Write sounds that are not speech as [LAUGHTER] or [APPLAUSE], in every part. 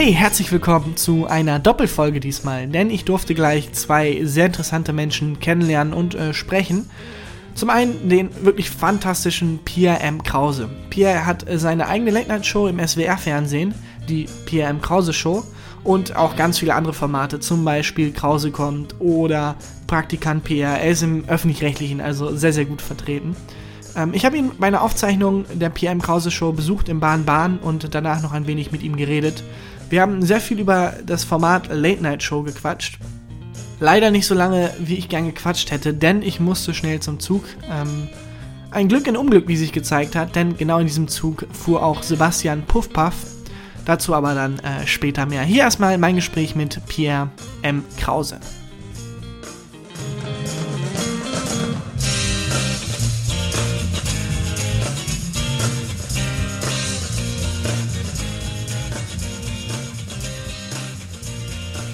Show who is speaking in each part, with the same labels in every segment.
Speaker 1: Hey, herzlich willkommen zu einer Doppelfolge diesmal, denn ich durfte gleich zwei sehr interessante Menschen kennenlernen und äh, sprechen. Zum einen den wirklich fantastischen Pierre M. Krause. Pierre hat äh, seine eigene Late-Night-Show im SWR-Fernsehen, die Pierre M. Krause Show, und auch ganz viele andere Formate, zum Beispiel Krause kommt oder Praktikant Pierre. Er ist im Öffentlich-Rechtlichen also sehr, sehr gut vertreten. Ähm, ich habe ihn bei einer Aufzeichnung der Pierre M. Krause Show besucht im Bahn Bahn und danach noch ein wenig mit ihm geredet. Wir haben sehr viel über das Format Late Night Show gequatscht. Leider nicht so lange, wie ich gern gequatscht hätte, denn ich musste schnell zum Zug. Ähm, ein Glück in Unglück, wie sich gezeigt hat, denn genau in diesem Zug fuhr auch Sebastian Puffpaff. Dazu aber dann äh, später mehr. Hier erstmal mein Gespräch mit Pierre M. Krause.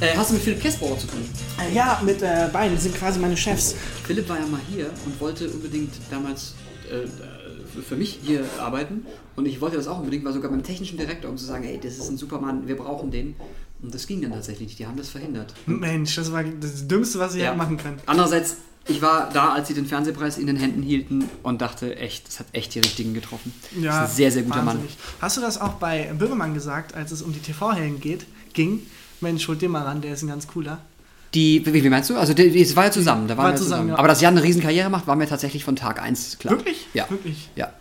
Speaker 2: Äh, hast du mit Philipp Kessbauer zu tun?
Speaker 1: Äh, ja, mit äh, beiden, die sind quasi meine Chefs.
Speaker 2: Philipp war ja mal hier und wollte unbedingt damals äh, für mich hier arbeiten. Und ich wollte das auch unbedingt, war sogar beim technischen Direktor, um zu sagen, ey, das ist ein Supermann, wir brauchen den. Und das ging dann tatsächlich nicht, die haben das verhindert.
Speaker 1: Mensch, das war das Dümmste, was ich ja. machen können.
Speaker 2: Andererseits, ich war da, als sie den Fernsehpreis in den Händen hielten und dachte, echt, das hat echt die Richtigen getroffen. Ja, das ist ein sehr, sehr guter wahnsinnig. Mann.
Speaker 1: Hast du das auch bei Böhmermann gesagt, als es um die TV-Helden geht, ging? Mensch, holt den mal ran, der ist ein ganz cooler.
Speaker 2: Die, wie, wie meinst du? Also, es war ja zusammen. Da waren war wir zusammen, zusammen. Ja. Aber dass Jan eine Riesenkarriere macht, war mir tatsächlich von Tag 1 klar.
Speaker 1: Wirklich?
Speaker 2: Ja.
Speaker 1: Wirklich?
Speaker 2: Ja.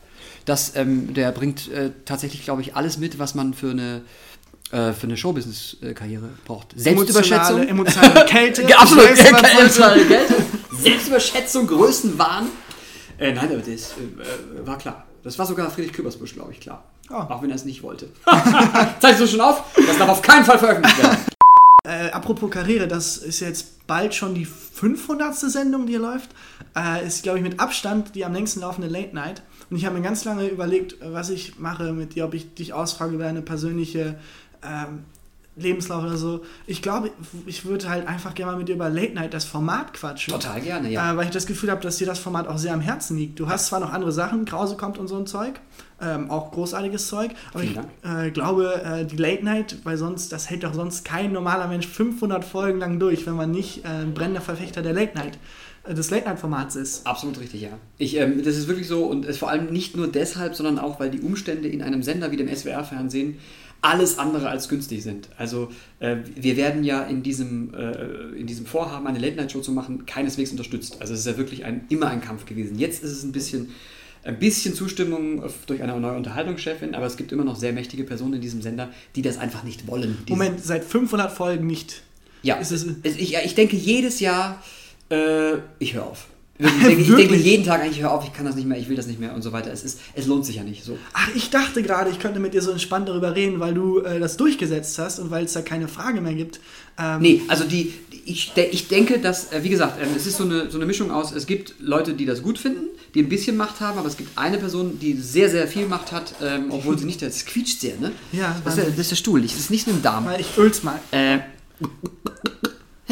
Speaker 2: Das, ähm, der bringt äh, tatsächlich, glaube ich, alles mit, was man für eine äh, für eine Showbusiness-Karriere braucht.
Speaker 1: Selbstüberschätzung. Emotionale Kälte. [LAUGHS]
Speaker 2: Absolut. Emotionale Kälte. Selbstüberschätzung, Größenwahn. Äh, nein, aber das äh, war klar. Das war sogar Friedrich Küppersbusch, glaube ich, klar. Oh. Auch wenn er es nicht wollte. [LAUGHS] Zeigst du schon auf? Das darf auf keinen Fall veröffentlicht werden.
Speaker 1: Äh, apropos Karriere, das ist jetzt bald schon die 500. Sendung, die hier läuft. Äh, ist, glaube ich, mit Abstand die am längsten laufende Late Night. Und ich habe mir ganz lange überlegt, was ich mache mit dir, ob ich dich ausfrage über deine persönliche ähm, Lebenslauf oder so. Ich glaube, ich würde halt einfach gerne mal mit dir über Late Night, das Format quatschen.
Speaker 2: Total gerne, ja.
Speaker 1: Äh, weil ich das Gefühl habe, dass dir das Format auch sehr am Herzen liegt. Du hast zwar noch andere Sachen, Krause kommt und so ein Zeug, ähm, auch großartiges Zeug, aber Vielen ich äh, glaube, äh, die Late Night, weil sonst, das hält doch sonst kein normaler Mensch 500 Folgen lang durch, wenn man nicht äh, ein brennender Verfechter der Late Night äh, des Late-Night-Formats ist.
Speaker 2: Absolut richtig, ja. Ich, ähm, das ist wirklich so und es vor allem nicht nur deshalb, sondern auch, weil die Umstände in einem Sender wie dem SWR-Fernsehen alles andere als günstig sind. Also äh, wir werden ja in diesem, äh, in diesem Vorhaben, eine Late-Night-Show zu machen, keineswegs unterstützt. Also es ist ja wirklich ein, immer ein Kampf gewesen. Jetzt ist es ein bisschen, ein bisschen Zustimmung durch eine neue Unterhaltungschefin, aber es gibt immer noch sehr mächtige Personen in diesem Sender, die das einfach nicht wollen.
Speaker 1: Moment, seit 500 Folgen nicht?
Speaker 2: Ja, ist es ich, ich denke jedes Jahr, äh, ich höre auf. Ich denke, [LAUGHS] ich denke, jeden Tag eigentlich, hör auf, ich kann das nicht mehr, ich will das nicht mehr und so weiter. Es, ist, es lohnt sich ja nicht so.
Speaker 1: Ach, ich dachte gerade, ich könnte mit dir so entspannt darüber reden, weil du äh, das durchgesetzt hast und weil es da keine Frage mehr gibt.
Speaker 2: Ähm nee, also die, ich, ich denke, dass, äh, wie gesagt, äh, es ist so eine, so eine Mischung aus, es gibt Leute, die das gut finden, die ein bisschen Macht haben, aber es gibt eine Person, die sehr, sehr viel Macht hat, ähm, obwohl sie nicht, das quietscht sehr, ne?
Speaker 1: Ja.
Speaker 2: Das ist der, das ist der Stuhl, das ist nicht nur ein Darm.
Speaker 1: Weil ich öl's mal.
Speaker 2: Äh,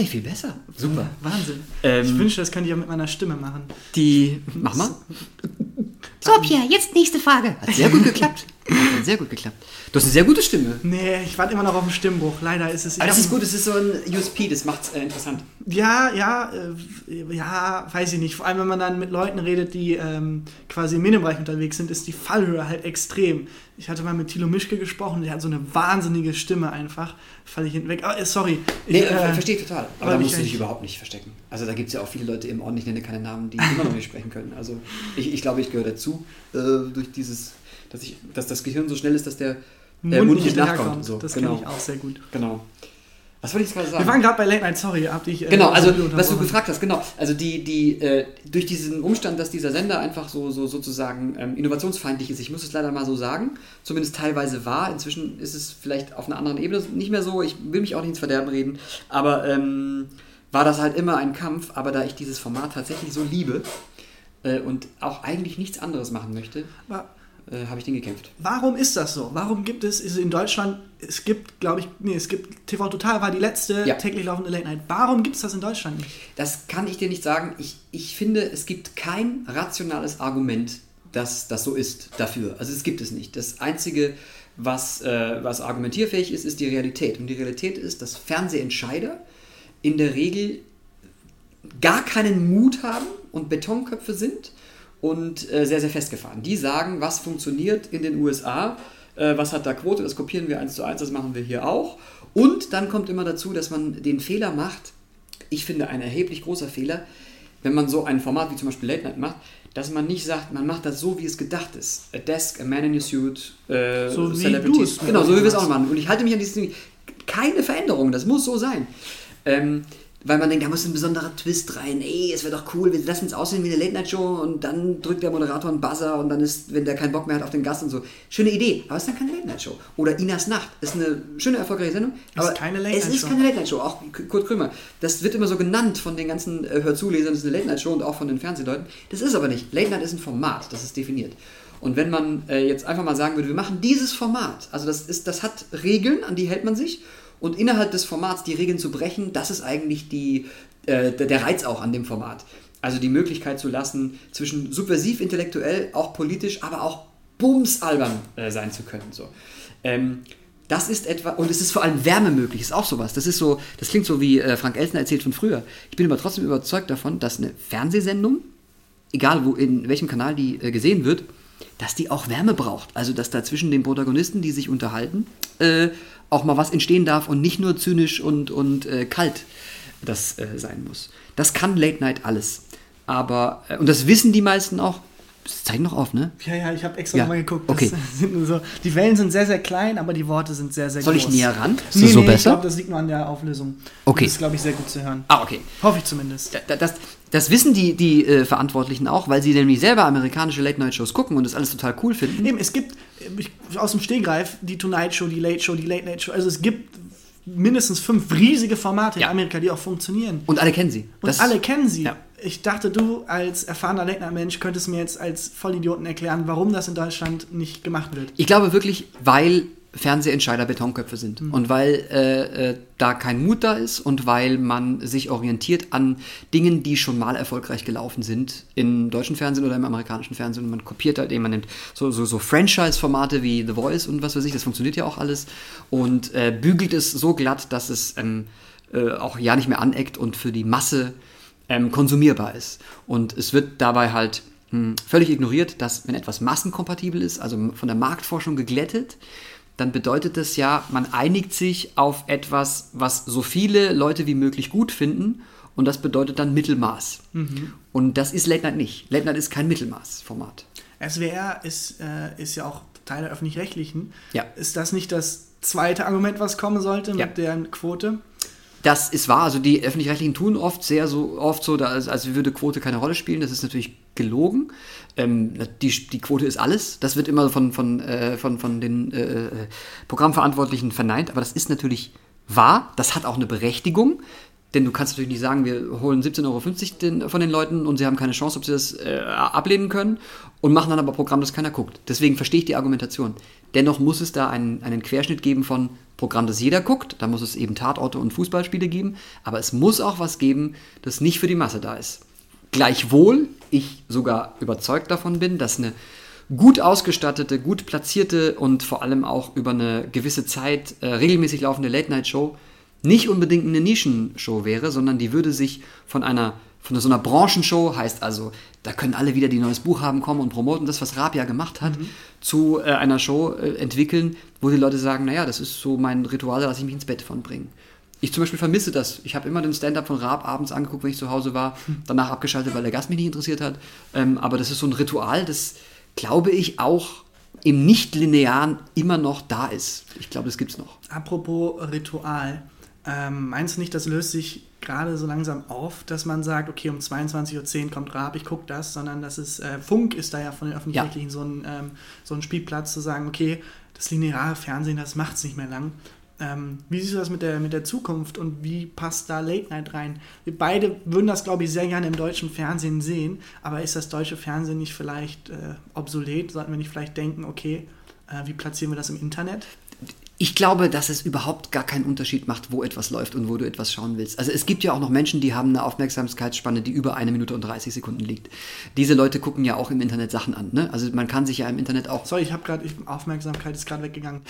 Speaker 2: Hey, viel besser. Super.
Speaker 1: Wahnsinn. Ähm, ich wünschte, das könnte ich auch mit meiner Stimme machen.
Speaker 2: Die. Mach mal.
Speaker 3: So, Pierre, jetzt nächste Frage.
Speaker 2: Hat sehr gut geklappt. Hat sehr gut geklappt. Du hast eine sehr gute Stimme.
Speaker 1: Nee, ich warte immer noch auf den Stimmbruch. Leider ist es.
Speaker 2: Aber das ist gut, das ist so ein USP, das macht es äh, interessant.
Speaker 1: Ja, ja, äh, ja, weiß ich nicht. Vor allem, wenn man dann mit Leuten redet, die ähm, quasi im Medienbereich unterwegs sind, ist die Fallhöhe halt extrem. Ich hatte mal mit Thilo Mischke gesprochen, der hat so eine wahnsinnige Stimme einfach. Fall ich hinweg. Oh, sorry.
Speaker 2: Ich, nee, äh, verstehe total. Aber da musst du dich überhaupt nicht verstecken. Also da gibt es ja auch viele Leute im Ort, ich nenne keine Namen, die immer noch nicht sprechen können. Also ich, ich glaube, ich gehöre dazu, äh, durch dieses, dass, ich, dass das Gehirn so schnell ist, dass der
Speaker 1: Mund, Mund nicht nachkommt. So. Das genau. kenne ich auch sehr gut.
Speaker 2: Genau. Was wollte ich gerade sagen?
Speaker 1: Wir waren gerade bei Late Night, sorry, hab dich.
Speaker 2: Äh, genau, also was du gefragt hast, genau. Also die, die, äh, durch diesen Umstand, dass dieser Sender einfach so, so sozusagen ähm, innovationsfeindlich ist, ich muss es leider mal so sagen, zumindest teilweise war, inzwischen ist es vielleicht auf einer anderen Ebene nicht mehr so, ich will mich auch nicht ins Verderben reden, aber ähm, war das halt immer ein Kampf, aber da ich dieses Format tatsächlich so liebe äh, und auch eigentlich nichts anderes machen möchte. Aber äh, habe ich den gekämpft.
Speaker 1: Warum ist das so? Warum gibt es ist in Deutschland, es gibt, glaube ich, nee, es gibt TV Total war die letzte ja. täglich laufende Late Night. Warum gibt es das in Deutschland nicht?
Speaker 2: Das kann ich dir nicht sagen. Ich, ich finde, es gibt kein rationales Argument, dass das so ist dafür. Also es gibt es nicht. Das Einzige, was, äh, was argumentierfähig ist, ist die Realität. Und die Realität ist, dass Fernsehentscheider in der Regel gar keinen Mut haben und Betonköpfe sind und äh, sehr, sehr festgefahren. Die sagen, was funktioniert in den USA, äh, was hat da Quote, das kopieren wir eins zu eins, das machen wir hier auch. Und dann kommt immer dazu, dass man den Fehler macht, ich finde ein erheblich großer Fehler, wenn man so ein Format wie zum Beispiel Late Night macht, dass man nicht sagt, man macht das so, wie es gedacht ist. A desk, a man in a suit, äh,
Speaker 1: So wie
Speaker 2: Celebrities.
Speaker 1: mir
Speaker 2: Genau, so wie wir es auch machen. Und ich halte mich an dieses. Keine Veränderung, das muss so sein. Ähm, weil man denkt, da muss ein besonderer Twist rein. Ey, es wäre doch cool, wir lassen es aussehen wie eine Late-Night-Show und dann drückt der Moderator einen Buzzer und dann ist, wenn der keinen Bock mehr hat auf den Gast und so. Schöne Idee, aber es ist dann keine Late-Night-Show. Oder Inas Nacht ist eine schöne, erfolgreiche Sendung. aber
Speaker 1: keine
Speaker 2: Es
Speaker 1: Late-Night-Show.
Speaker 2: ist keine Late-Night-Show, auch Kurt Krömer. Das wird immer so genannt von den ganzen äh, Hörzulesern, das ist eine Late-Night-Show und auch von den Fernsehleuten. Das ist aber nicht. Late-Night ist ein Format, das ist definiert. Und wenn man äh, jetzt einfach mal sagen würde, wir machen dieses Format, also das, ist, das hat Regeln, an die hält man sich. Und innerhalb des Formats die Regeln zu brechen, das ist eigentlich die, äh, der Reiz auch an dem Format. Also die Möglichkeit zu lassen, zwischen subversiv, intellektuell, auch politisch, aber auch bumsalbern äh, sein zu können. So. Ähm, das ist etwa, und es ist vor allem Wärme möglich, ist auch sowas. Das ist so, das klingt so wie äh, Frank Elsner erzählt von früher. Ich bin aber trotzdem überzeugt davon, dass eine Fernsehsendung, egal wo, in welchem Kanal die äh, gesehen wird, dass die auch Wärme braucht. Also, dass da zwischen den Protagonisten, die sich unterhalten, äh, auch mal was entstehen darf und nicht nur zynisch und, und äh, kalt das äh, sein muss. Das kann Late Night alles. Aber, äh, und das wissen die meisten auch. Das zeigen noch auf, ne?
Speaker 1: Ja, ja, ich habe extra
Speaker 2: Ja,
Speaker 1: nochmal geguckt.
Speaker 2: okay. [LAUGHS]
Speaker 1: Das so, die Wellen sind sehr, sehr klein, aber die Worte sind sehr, sehr
Speaker 2: Soll ich
Speaker 1: groß.
Speaker 2: näher ran? Ist
Speaker 1: Nee,
Speaker 2: das so
Speaker 1: nee, ich
Speaker 2: besser?
Speaker 1: glaube, das liegt nur an der Auflösung.
Speaker 2: Okay.
Speaker 1: Das ist, glaube ich, sehr gut zu hören.
Speaker 2: Ah, okay.
Speaker 1: Hoffe ich zumindest.
Speaker 2: Da- Das, das wissen die, die äh, Verantwortlichen auch, weil sie nämlich selber amerikanische Late-Night-Shows gucken und das alles total cool finden.
Speaker 1: Eben, es gibt äh, ich, aus dem Stegreif die Tonight Show, die Late Show, die Late Night Show. Also es gibt mindestens fünf riesige Formate
Speaker 2: Ja.
Speaker 1: in Amerika, die auch funktionieren.
Speaker 2: Und alle kennen sie.
Speaker 1: Und
Speaker 2: Das-
Speaker 1: alle kennen sie.
Speaker 2: Ja.
Speaker 1: Ich dachte, du als erfahrener Late Night Mensch könntest mir jetzt als Vollidioten erklären, warum das in Deutschland nicht gemacht wird.
Speaker 2: Ich glaube wirklich, weil Fernsehentscheider Betonköpfe sind und weil äh, äh, da kein Mut da ist und weil man sich orientiert an Dingen, die schon mal erfolgreich gelaufen sind im deutschen Fernsehen oder im amerikanischen Fernsehen. Und man kopiert halt eben, man nimmt so, so, so Franchise-Formate wie The Voice und was weiß ich, das funktioniert ja auch alles und äh, bügelt es so glatt, dass es ähm, äh, auch ja nicht mehr aneckt und für die Masse ähm, konsumierbar ist. Und es wird dabei halt hm, völlig ignoriert, dass wenn etwas massenkompatibel ist, also von der Marktforschung geglättet, dann bedeutet das ja, man einigt sich auf etwas, was so viele Leute wie möglich gut finden und das bedeutet dann Mittelmaß. Und das ist Late Night nicht. Late Night ist kein Mittelmaßformat.
Speaker 1: SWR ist, äh, ist ja auch Teil der Öffentlich-Rechtlichen.
Speaker 2: Ja.
Speaker 1: Ist das nicht das zweite Argument, was kommen sollte
Speaker 2: Ja.
Speaker 1: mit der Quote?
Speaker 2: Das ist wahr. Also die öffentlich-rechtlichen tun oft sehr so oft so, als, als würde Quote keine Rolle spielen. Das ist natürlich gelogen. Ähm, die, die Quote ist alles. Das wird immer von, von, äh, von, von den äh, äh, Programmverantwortlichen verneint. Aber das ist natürlich wahr. Das hat auch eine Berechtigung. Denn du kannst natürlich nicht sagen, wir holen 17,50 Euro von den Leuten und sie haben keine Chance, ob sie das äh, ablehnen können und machen dann aber Programm, das keiner guckt. Deswegen verstehe ich die Argumentation. Dennoch muss es da einen, einen Querschnitt geben von Programm, das jeder guckt. Da muss es eben Tatorte und Fußballspiele geben. Aber es muss auch was geben, das nicht für die Masse da ist. Gleichwohl ich sogar überzeugt davon bin, dass eine gut ausgestattete, gut platzierte und vor allem auch über eine gewisse Zeit äh, regelmäßig laufende Late-Night-Show nicht unbedingt eine Nischenshow wäre, sondern die würde sich von einer von so einer Branchenshow, heißt also, da können alle wieder, die neues Buch haben, kommen und promoten, das, was Raab ja gemacht hat, zu äh, einer Show äh, entwickeln, wo die Leute sagen, naja, das ist so mein Ritual, da lasse ich mich ins Bett von bringen. Ich zum Beispiel vermisse das. Ich habe immer den Stand-up von Raab abends angeguckt, wenn ich zu Hause war, danach abgeschaltet, weil der Gast mich nicht interessiert hat. Ähm, aber das ist so ein Ritual, das, glaube ich, auch im Nicht-Linearen immer noch da ist. Ich glaube, das gibt es noch.
Speaker 1: Apropos Ritual, ähm, meinst du nicht, das löst sich gerade so langsam auf, dass man sagt, okay, um 22.10 Uhr kommt Raab, ich gucke das, sondern das ist, äh, Funk ist da ja von den Öffentlich-Rechtlichen so, ein, ähm, so ein Spielplatz zu sagen, okay, das lineare Fernsehen, das macht es nicht mehr lang. Ähm, wie siehst du das mit der, mit der Zukunft und wie passt da Late Night rein? Wir beide würden das, glaube ich, sehr gerne im deutschen Fernsehen sehen, aber ist das deutsche Fernsehen nicht vielleicht äh, obsolet? Sollten wir nicht vielleicht denken, okay, äh, wie platzieren wir das im Internet?
Speaker 2: Ich glaube, dass es überhaupt gar keinen Unterschied macht, wo etwas läuft und wo du etwas schauen willst. Also es gibt ja auch noch Menschen, die haben eine Aufmerksamkeitsspanne, die über eine Minute und 30 Sekunden liegt. Diese Leute gucken ja auch im Internet Sachen an. Ne? Also man kann sich ja im Internet auch...
Speaker 1: Sorry, ich habe gerade... Aufmerksamkeit ist gerade weggegangen.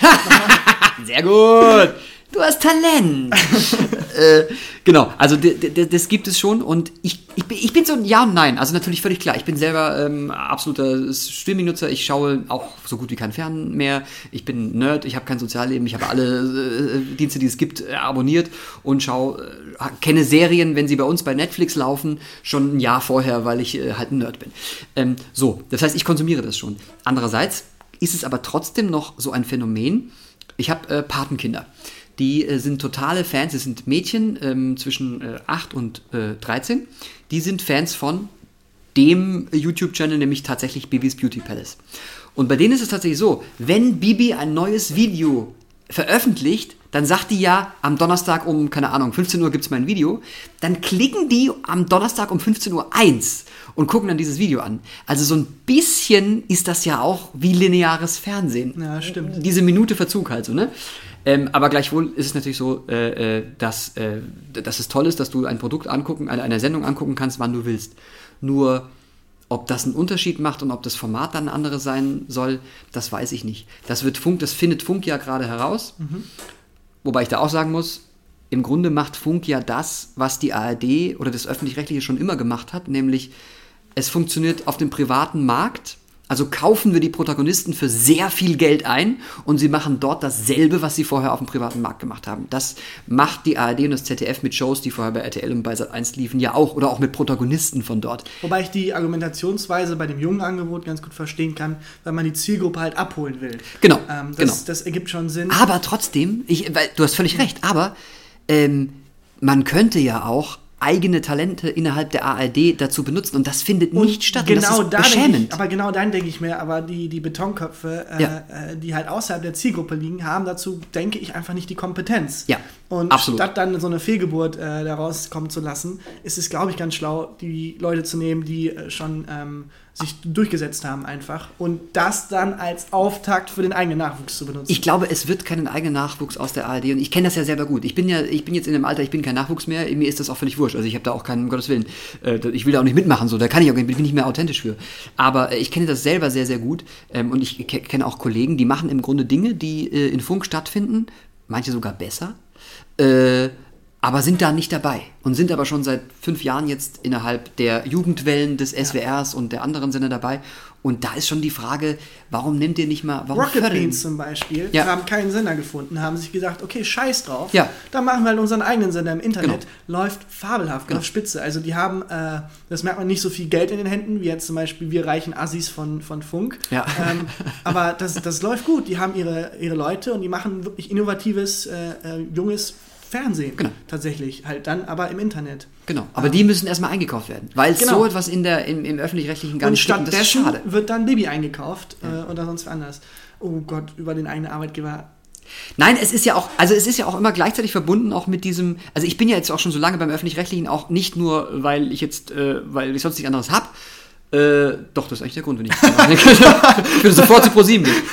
Speaker 1: [LAUGHS]
Speaker 2: Sehr gut. Du hast Talent. [LAUGHS] äh, genau, also das gibt es schon und ich, ich, bin, ich bin so ein Ja und Nein. Also natürlich völlig klar. Ich bin selber ähm, absoluter Streaming-Nutzer. Ich schaue auch so gut wie kein Fern mehr. Ich bin Nerd, ich habe kein Sozialleben. Ich habe alle äh, Dienste, die es gibt, äh, abonniert und schaue, äh, kenne Serien, wenn sie bei uns bei Netflix laufen, schon ein Jahr vorher, weil ich äh, halt ein Nerd bin. Ähm, so, das heißt, ich konsumiere das schon. Andererseits ist es aber trotzdem noch so ein Phänomen. Ich habe äh, Patenkinder die äh, sind totale Fans, das sind Mädchen ähm, zwischen äh, 8 und äh, 13, die sind Fans von dem YouTube-Channel, nämlich tatsächlich Bibis Beauty Palace. Und bei denen ist es tatsächlich so, wenn Bibi ein neues Video veröffentlicht, dann sagt die ja, am Donnerstag um, keine Ahnung, 15 Uhr gibt es mein Video, dann klicken die am Donnerstag um 15 Uhr eins und gucken dann dieses Video an. Also so ein bisschen ist das ja auch wie lineares Fernsehen.
Speaker 1: Ja, stimmt.
Speaker 2: Diese Minute Verzug halt so, ne? Ähm, aber gleichwohl ist es natürlich so, äh, äh, dass, äh, dass es toll ist, dass du ein Produkt angucken, eine, eine Sendung angucken kannst, wann du willst. Nur ob das einen Unterschied macht und ob das Format dann ein anderes sein soll, das weiß ich nicht. Das wird Funk, das findet Funk ja gerade heraus. Mhm. Wobei ich da auch sagen muss, im Grunde macht Funk ja das, was die ARD oder das öffentlich-rechtliche schon immer gemacht hat, nämlich es funktioniert auf dem privaten Markt also kaufen wir die Protagonisten für sehr viel Geld ein und sie machen dort dasselbe, was sie vorher auf dem privaten Markt gemacht haben. Das macht die ARD und das ZDF mit Shows, die vorher bei RTL und bei Sat1 liefen, ja auch oder auch mit Protagonisten von dort.
Speaker 1: Wobei ich die Argumentationsweise bei dem jungen Angebot ganz gut verstehen kann, weil man die Zielgruppe halt abholen will.
Speaker 2: Genau.
Speaker 1: Ähm, das,
Speaker 2: genau.
Speaker 1: das ergibt schon Sinn.
Speaker 2: Aber trotzdem, ich, weil, du hast völlig recht, aber ähm, man könnte ja auch eigene Talente innerhalb der ARD dazu benutzen und das findet und nicht statt.
Speaker 1: Genau da beschämend. Ich, aber genau dann denke ich mir, aber die, die Betonköpfe, äh, ja. äh, die halt außerhalb der Zielgruppe liegen, haben dazu, denke ich, einfach nicht die Kompetenz.
Speaker 2: Ja.
Speaker 1: Und absolut. statt dann so eine Fehlgeburt äh, daraus kommen zu lassen, ist es, glaube ich, ganz schlau, die Leute zu nehmen, die äh, schon ähm, sich durchgesetzt haben einfach und das dann als Auftakt für den eigenen Nachwuchs zu benutzen.
Speaker 2: Ich glaube, es wird keinen eigenen Nachwuchs aus der ARD und ich kenne das ja selber gut. Ich bin ja, ich bin jetzt in dem Alter, ich bin kein Nachwuchs mehr, mir ist das auch völlig wurscht. Also ich habe da auch keinen, um Gottes Willen, äh, ich will da auch nicht mitmachen, so, da kann ich auch, bin ich nicht mehr authentisch für. Aber äh, ich kenne das selber sehr, sehr gut ähm, und ich kenne auch Kollegen, die machen im Grunde Dinge, die äh, in Funk stattfinden, manche sogar besser. Aber sind da nicht dabei und sind aber schon seit fünf Jahren jetzt innerhalb der Jugendwellen des SWRs ja. und der anderen Sender dabei. Und da ist schon die Frage, warum nehmt ihr nicht mal, warum
Speaker 1: Rocket Beans zum Beispiel, ja. haben keinen Sender gefunden, haben sich gesagt, okay, scheiß drauf,
Speaker 2: ja.
Speaker 1: dann machen wir halt unseren eigenen Sender im Internet. Genau. Läuft fabelhaft, genau. läuft spitze. Also die haben, äh, das merkt man, nicht so viel Geld in den Händen, wie jetzt zum Beispiel wir reichen Assis von, von Funk.
Speaker 2: Ja.
Speaker 1: Ähm, [LAUGHS] aber das, das läuft gut. Die haben ihre, ihre Leute und die machen wirklich innovatives, äh, äh junges Fernsehen.
Speaker 2: Genau.
Speaker 1: Tatsächlich. Halt dann aber im Internet.
Speaker 2: Genau. Aber ähm, die müssen erstmal eingekauft werden. Weil genau. so etwas in der, im, im öffentlich-rechtlichen gar nicht.
Speaker 1: Und schade. wird dann Bibi eingekauft ja. äh, oder sonst anders. Oh Gott, über den eigenen Arbeitgeber
Speaker 2: Nein, es ist ja auch, also es ist ja auch immer gleichzeitig verbunden auch mit diesem, also ich bin ja jetzt auch schon so lange beim öffentlich-rechtlichen, auch nicht nur, weil ich jetzt, äh, weil ich sonst nichts anderes habe, äh, doch, das ist eigentlich der Grund, wenn ich [LAUGHS] Ich würde sofort zu ProSieben gehen.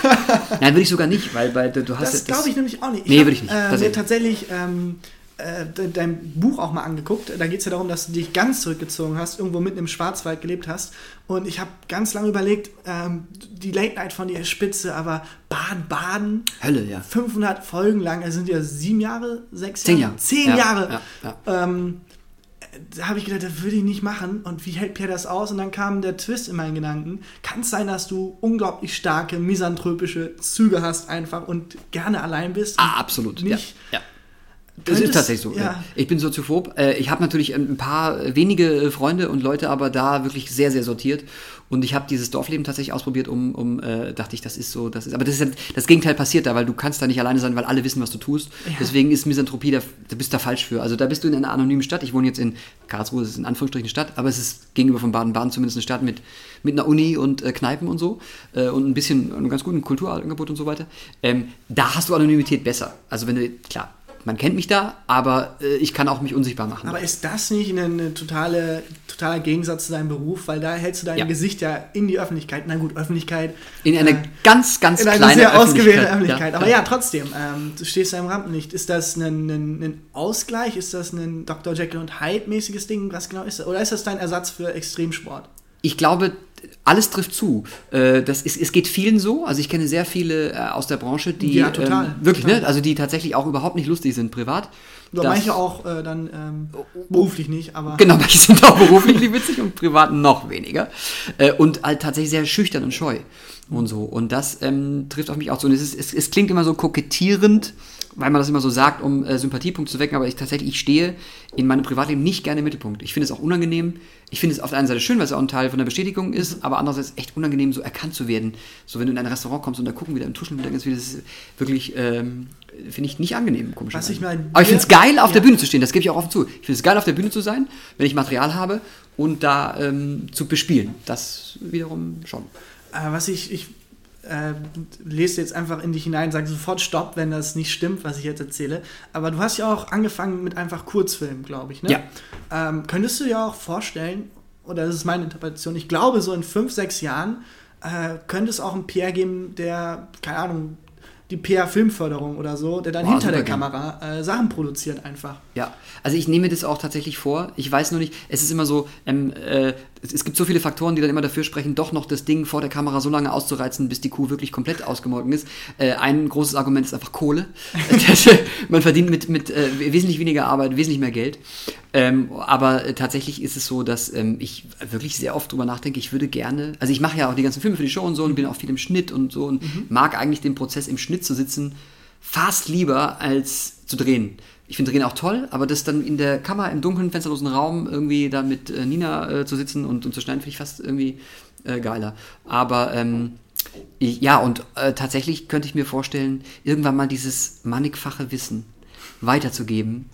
Speaker 2: Nein, würde ich sogar nicht, weil, weil du hast
Speaker 1: Das glaube ich nämlich auch nicht.
Speaker 2: Ich nee, würde ich nicht.
Speaker 1: Äh, mir tatsächlich ähm, äh, dein Buch auch mal angeguckt. Da geht es ja darum, dass du dich ganz zurückgezogen hast, irgendwo mitten im Schwarzwald gelebt hast. Und ich habe ganz lange überlegt, ähm, die Late Night von dir ist spitze, aber Baden-Baden.
Speaker 2: Hölle, ja.
Speaker 1: 500 Folgen lang, das sind ja sieben Jahre, sechs
Speaker 2: Jahre? Zehn Jahre.
Speaker 1: Zehn
Speaker 2: ja,
Speaker 1: Jahre. Ja, ja. Ähm, da habe ich gedacht, das würde ich nicht machen. Und wie hält Pierre das aus? Und dann kam der Twist in meinen Gedanken. Kann es sein, dass du unglaublich starke misanthropische Züge hast einfach und gerne allein bist?
Speaker 2: Ah, absolut. Nicht ja. ja. Das ist tatsächlich so. Ja. Ich bin soziophob. Äh, ich habe natürlich ein paar wenige Freunde und Leute, aber da wirklich sehr, sehr sortiert. Und ich habe dieses Dorfleben tatsächlich ausprobiert, um, um äh, dachte ich, das ist so, das ist. Aber das ist das Gegenteil passiert da, weil du kannst da nicht alleine sein, weil alle wissen, was du tust. Ja. Deswegen ist Misanthropie, da, da bist du da falsch für. Also da bist du in einer anonymen Stadt. Ich wohne jetzt in Karlsruhe, das ist in Anführungsstrichen eine Stadt, aber es ist gegenüber von Baden-Baden zumindest eine Stadt mit, mit einer Uni und äh, Kneipen und so äh, und ein bisschen einem ganz guten Kulturangebot und so weiter. Ähm, da hast du Anonymität besser. Also wenn du, klar, man kennt mich da, aber äh, ich kann auch mich unsichtbar machen.
Speaker 1: Aber ist das nicht eine, eine totale, totaler Gegensatz zu deinem Beruf? Weil da hältst du dein
Speaker 2: Ja.
Speaker 1: Gesicht ja in die Öffentlichkeit. Na gut, Öffentlichkeit.
Speaker 2: in eine
Speaker 1: äh,
Speaker 2: ganz, ganz
Speaker 1: in eine
Speaker 2: kleine
Speaker 1: sehr ausgewählte
Speaker 2: Öffentlichkeit.
Speaker 1: Öffentlichkeit. Aber ja, trotzdem, ähm, du stehst da im Rampenlicht. Ist das ein, ein, ein Ausgleich? Ist das ein Dr. Jekyll und Hyde-mäßiges Ding? Was genau ist das? Oder ist das dein Ersatz für Extremsport?
Speaker 2: Ich glaube, alles trifft zu. Äh, Das ist, es geht vielen so. Also ich kenne sehr viele äh, aus der Branche, die
Speaker 1: Ja, total,
Speaker 2: ähm, wirklich,
Speaker 1: total.
Speaker 2: ne, also die tatsächlich auch überhaupt nicht lustig sind privat.
Speaker 1: Oder
Speaker 2: Das-
Speaker 1: manche auch äh, dann ähm, beruflich nicht, aber.
Speaker 2: Genau, manche sind auch beruflich nicht witzig und privat noch weniger. Äh, und halt tatsächlich sehr schüchtern und scheu und so. Und das ähm, trifft auf mich auch so. Und es, ist, es, es klingt immer so kokettierend, weil man das immer so sagt, um äh, Sympathiepunkte zu wecken, aber ich tatsächlich, ich stehe in meinem Privatleben nicht gerne im Mittelpunkt. Ich finde es auch unangenehm. Ich finde es auf der einen Seite schön, weil es auch ein Teil von der Bestätigung ist, aber andererseits echt unangenehm, so erkannt zu werden. So, wenn du in ein Restaurant kommst und da gucken wieder im Tuscheln wieder ganz viel, das ist wirklich, ähm, finde ich nicht angenehm, komisch.
Speaker 1: Was ich mal-
Speaker 2: aber ich finde es geil, auf
Speaker 1: Ja.
Speaker 2: der Bühne zu stehen, das gebe ich auch offen zu. Ich finde es geil, auf der Bühne zu sein, wenn ich Material habe und da ähm, zu bespielen. Das wiederum schon.
Speaker 1: Äh, was ich, ich äh, lese jetzt einfach in dich hinein, sage sofort Stopp, wenn das nicht stimmt, was ich jetzt erzähle. Aber du hast ja auch angefangen mit einfach Kurzfilmen, glaube ich. Ne?
Speaker 2: Ja.
Speaker 1: Ähm, könntest du dir auch vorstellen, oder das ist meine Interpretation, ich glaube, so in fünf, sechs Jahren äh, könnte es auch einen PR geben, der, keine Ahnung, die PR-Filmförderung oder so, der dann
Speaker 2: Boah,
Speaker 1: hinter der
Speaker 2: gern.
Speaker 1: Kamera äh, Sachen produziert einfach.
Speaker 2: Ja, also ich nehme das auch tatsächlich vor. Ich weiß nur nicht, es ist immer so, ähm, äh, es, es gibt so viele Faktoren, die dann immer dafür sprechen, doch noch das Ding vor der Kamera so lange auszureizen, bis die Kuh wirklich komplett ausgemolken ist. Äh, ein großes Argument ist einfach Kohle. [LAUGHS] Das, äh, Man verdient mit, mit äh, wesentlich weniger Arbeit wesentlich mehr Geld. Ähm, aber äh, tatsächlich ist es so, dass ähm, ich wirklich sehr oft drüber nachdenke, ich würde gerne, also ich mache ja auch die ganzen Filme für die Show und so und bin auch viel im Schnitt und so und mag eigentlich den Prozess im Schnitt zu sitzen fast lieber als zu drehen. Ich finde Drehen auch toll, aber das dann in der Kammer im dunklen, fensterlosen Raum irgendwie da mit äh, Nina äh, zu sitzen und, und zu schneiden, finde ich fast irgendwie äh, geiler. Aber ähm, ich, ja, und äh, tatsächlich könnte ich mir vorstellen, irgendwann mal dieses mannigfache Wissen weiterzugeben.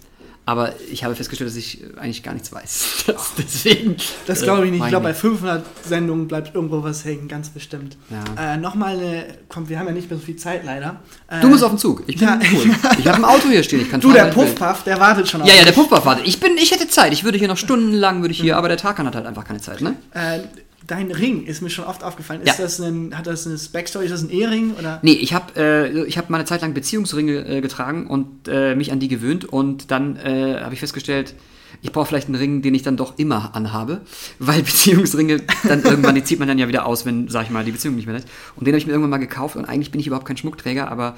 Speaker 2: Aber ich habe festgestellt, dass ich äh, eigentlich gar nichts weiß. [LAUGHS] Das, deswegen.
Speaker 1: Das
Speaker 2: äh,
Speaker 1: glaube ich nicht. Ich glaube, bei 500 Sendungen bleibt irgendwo was hängen, ganz bestimmt.
Speaker 2: Ja.
Speaker 1: Äh, Nochmal eine, komm, wir haben ja nicht mehr so viel Zeit leider. Äh,
Speaker 2: Du musst auf den Zug. Ich bin
Speaker 1: Ja.
Speaker 2: cool. Ich habe ein Auto hier stehen. Ich kann
Speaker 1: Du,
Speaker 2: fahren,
Speaker 1: der. Puffpuff, der wartet schon auf
Speaker 2: Ja, ja, der. Puffpuff wartet. Ich bin, ich hätte Zeit. Ich würde hier noch stundenlang, würde ich hier, aber der Tarkan hat halt einfach keine Zeit, ne?
Speaker 1: Äh, dein Ring ist mir schon oft aufgefallen. Ist
Speaker 2: Ja.
Speaker 1: das ein, hat das eine Backstory? Ist das ein Ehering? Oder?
Speaker 2: Nee, ich habe äh, ich hab mal eine Zeit lang Beziehungsringe äh, getragen und äh, mich an die gewöhnt und dann äh, habe ich festgestellt, ich brauche vielleicht einen Ring, den ich dann doch immer anhabe, [LAUGHS] weil Beziehungsringe dann irgendwann, die zieht man dann ja wieder aus, wenn, sag ich mal, die Beziehung nicht mehr ist. Und den habe ich mir irgendwann mal gekauft und eigentlich bin ich überhaupt kein Schmuckträger, aber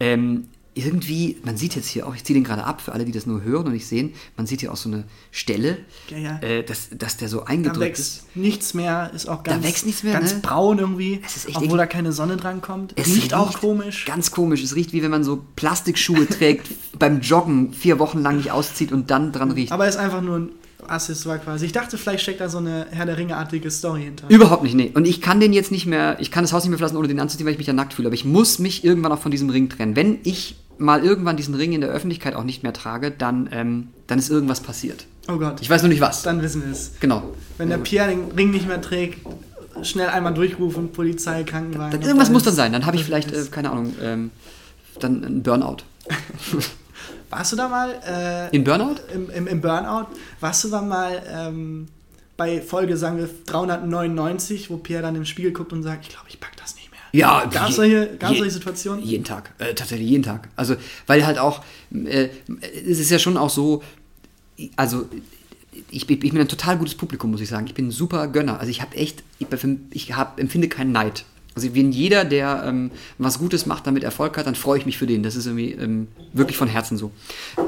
Speaker 2: ähm, irgendwie, man sieht jetzt hier auch, ich ziehe den gerade ab für alle, die das nur hören und nicht sehen, man sieht hier auch so eine Stelle,
Speaker 1: Ja, ja.
Speaker 2: Äh, dass, dass der so
Speaker 1: Da
Speaker 2: eingedrückt ist.
Speaker 1: wächst nichts mehr, ist auch ganz,
Speaker 2: wächst nichts mehr,
Speaker 1: ganz
Speaker 2: ne?
Speaker 1: braun irgendwie,
Speaker 2: Es ist echt
Speaker 1: obwohl
Speaker 2: eklig.
Speaker 1: da keine Sonne dran kommt.
Speaker 2: Es
Speaker 1: riecht auch komisch.
Speaker 2: Ganz komisch. Es riecht wie wenn man so Plastikschuhe trägt, [LAUGHS] beim Joggen vier Wochen lang nicht auszieht und dann dran riecht.
Speaker 1: Aber ist einfach nur ein Accessoire quasi. Ich dachte, vielleicht steckt da so eine Herr der Ringe-artige Story hinter.
Speaker 2: Überhaupt nicht, nee. Und ich kann den jetzt nicht mehr, ich kann das Haus nicht mehr verlassen, ohne den anzuziehen, weil ich mich ja nackt fühle. Aber ich muss mich irgendwann auch von diesem Ring trennen. Wenn ich mal irgendwann diesen Ring in der Öffentlichkeit auch nicht mehr trage, dann, ähm, dann ist irgendwas passiert.
Speaker 1: Oh Gott.
Speaker 2: Ich weiß nur nicht was.
Speaker 1: Dann wissen wir es.
Speaker 2: genau.
Speaker 1: Wenn der Pierre den Ring nicht mehr trägt, schnell einmal durchrufen, Polizei, Krankenwagen.
Speaker 2: Dann, irgendwas muss dann sein. Dann habe ich vielleicht, äh, keine Ahnung, ähm, dann ein Burnout. [LAUGHS]
Speaker 1: Warst du da mal äh,
Speaker 2: In Burnout?
Speaker 1: im, im, im Burnout? Warst du da mal ähm, bei Folge, sagen wir, 399, wo Pierre dann im Spiegel guckt und sagt, ich glaube, ich pack das nicht mehr.
Speaker 2: Ja,
Speaker 1: Gab es solche, gab's
Speaker 2: je-
Speaker 1: solche Situationen?
Speaker 2: Jeden Tag, äh, tatsächlich jeden Tag. Also, weil halt auch, äh, es ist ja schon auch so, also ich, bin- ich bin ein total gutes Publikum, muss ich sagen. Ich bin ein super Gönner. Also ich habe echt, ich, ich hab, empfinde keinen Neid. Also wenn jeder, der ähm, was Gutes macht, damit Erfolg hat, dann freue ich mich für den. Das ist irgendwie ähm, wirklich von Herzen so.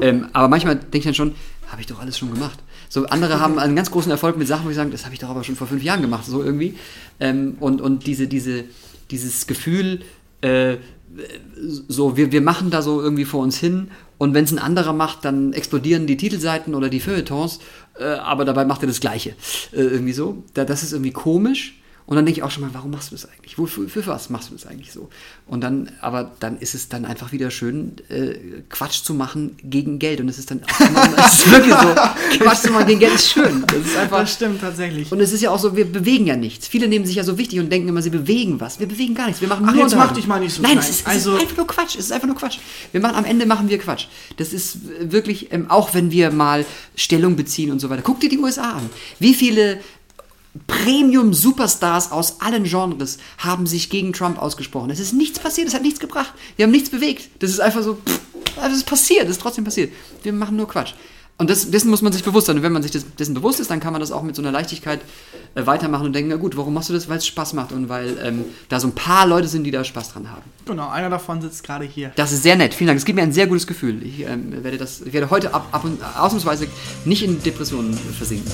Speaker 2: Ähm, aber manchmal denke ich dann schon, habe ich doch alles schon gemacht. So andere haben einen ganz großen Erfolg mit Sachen, wo ich sagen, das habe ich doch aber schon vor fünf Jahren gemacht, so irgendwie. Ähm, und, und diese, diese, dieses Gefühl, äh, so, wir, wir machen da so irgendwie vor uns hin und wenn es ein anderer macht, dann explodieren die Titelseiten oder die Feuilletons, äh, aber dabei macht er das Gleiche. Äh, irgendwie so. Da, das ist irgendwie komisch Und dann denke ich auch schon mal, warum machst du das eigentlich? Wofür, für was machst du das eigentlich so? Und dann, aber dann ist es dann einfach wieder schön, äh, Quatsch zu machen gegen Geld. Und es ist dann auch immer, es ist [LAUGHS] wirklich so, Quatsch zu machen gegen Geld ist schön. Das ist einfach.
Speaker 1: Das stimmt tatsächlich.
Speaker 2: Und es ist ja auch so, wir bewegen ja nichts. Viele nehmen sich ja so wichtig und denken immer, sie bewegen was. Wir bewegen gar nichts. Wir machen
Speaker 1: Ach,
Speaker 2: nur
Speaker 1: jetzt mach dich mal nicht so
Speaker 2: Nein, es ist, es
Speaker 1: Also-
Speaker 2: ist einfach nur Quatsch. Es ist einfach nur Quatsch. Wir machen, am Ende machen wir Quatsch. Das ist wirklich, ähm, auch wenn wir mal Stellung beziehen und so weiter. Guck dir die USA an. Wie viele Premium-Superstars aus allen Genres haben sich gegen Trump ausgesprochen. Es ist nichts passiert, es hat nichts gebracht. Wir haben nichts bewegt. Das ist einfach so, pff, das ist passiert, das ist trotzdem passiert. Wir machen nur Quatsch. Und das, dessen muss man sich bewusst sein. Und wenn man sich dessen bewusst ist, dann kann man das auch mit so einer Leichtigkeit äh, weitermachen und denken, na gut, warum machst du das? Weil es Spaß macht und weil ähm, da so ein paar Leute sind, die da Spaß dran haben.
Speaker 1: Genau, einer davon sitzt gerade hier.
Speaker 2: Das ist sehr nett. Vielen Dank. Es gibt mir ein sehr gutes Gefühl. Ich, ähm, werde, das, ich werde heute ab, ab und ausnahmsweise nicht in Depressionen versinken.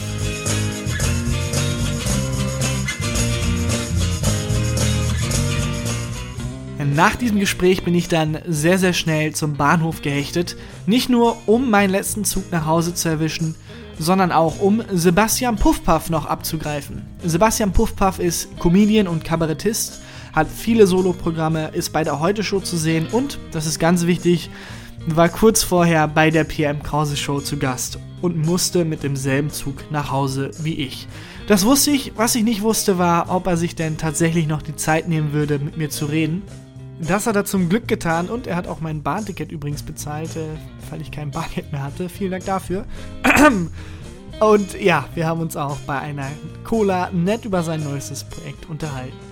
Speaker 1: Nach diesem Gespräch bin ich dann sehr, sehr schnell zum Bahnhof gehechtet. Nicht nur, um meinen letzten Zug nach Hause zu erwischen, sondern auch, um Sebastian Puffpaff noch abzugreifen. Sebastian Puffpaff ist Comedian und Kabarettist, hat viele Soloprogramme, ist bei der Heute-Show zu sehen und, das ist ganz wichtig, war kurz vorher bei der PM Krause Show zu Gast und musste mit demselben Zug nach Hause wie ich. Das wusste ich, was ich nicht wusste war, ob er sich denn tatsächlich noch die Zeit nehmen würde, mit mir zu reden. Das hat er zum Glück getan und er hat auch mein Bahnticket übrigens bezahlt, äh, weil ich kein [LAUGHS] Bargeld mehr hatte. Vielen Dank dafür. Und ja, wir haben uns auch bei einer Cola nett über sein neuestes Projekt unterhalten.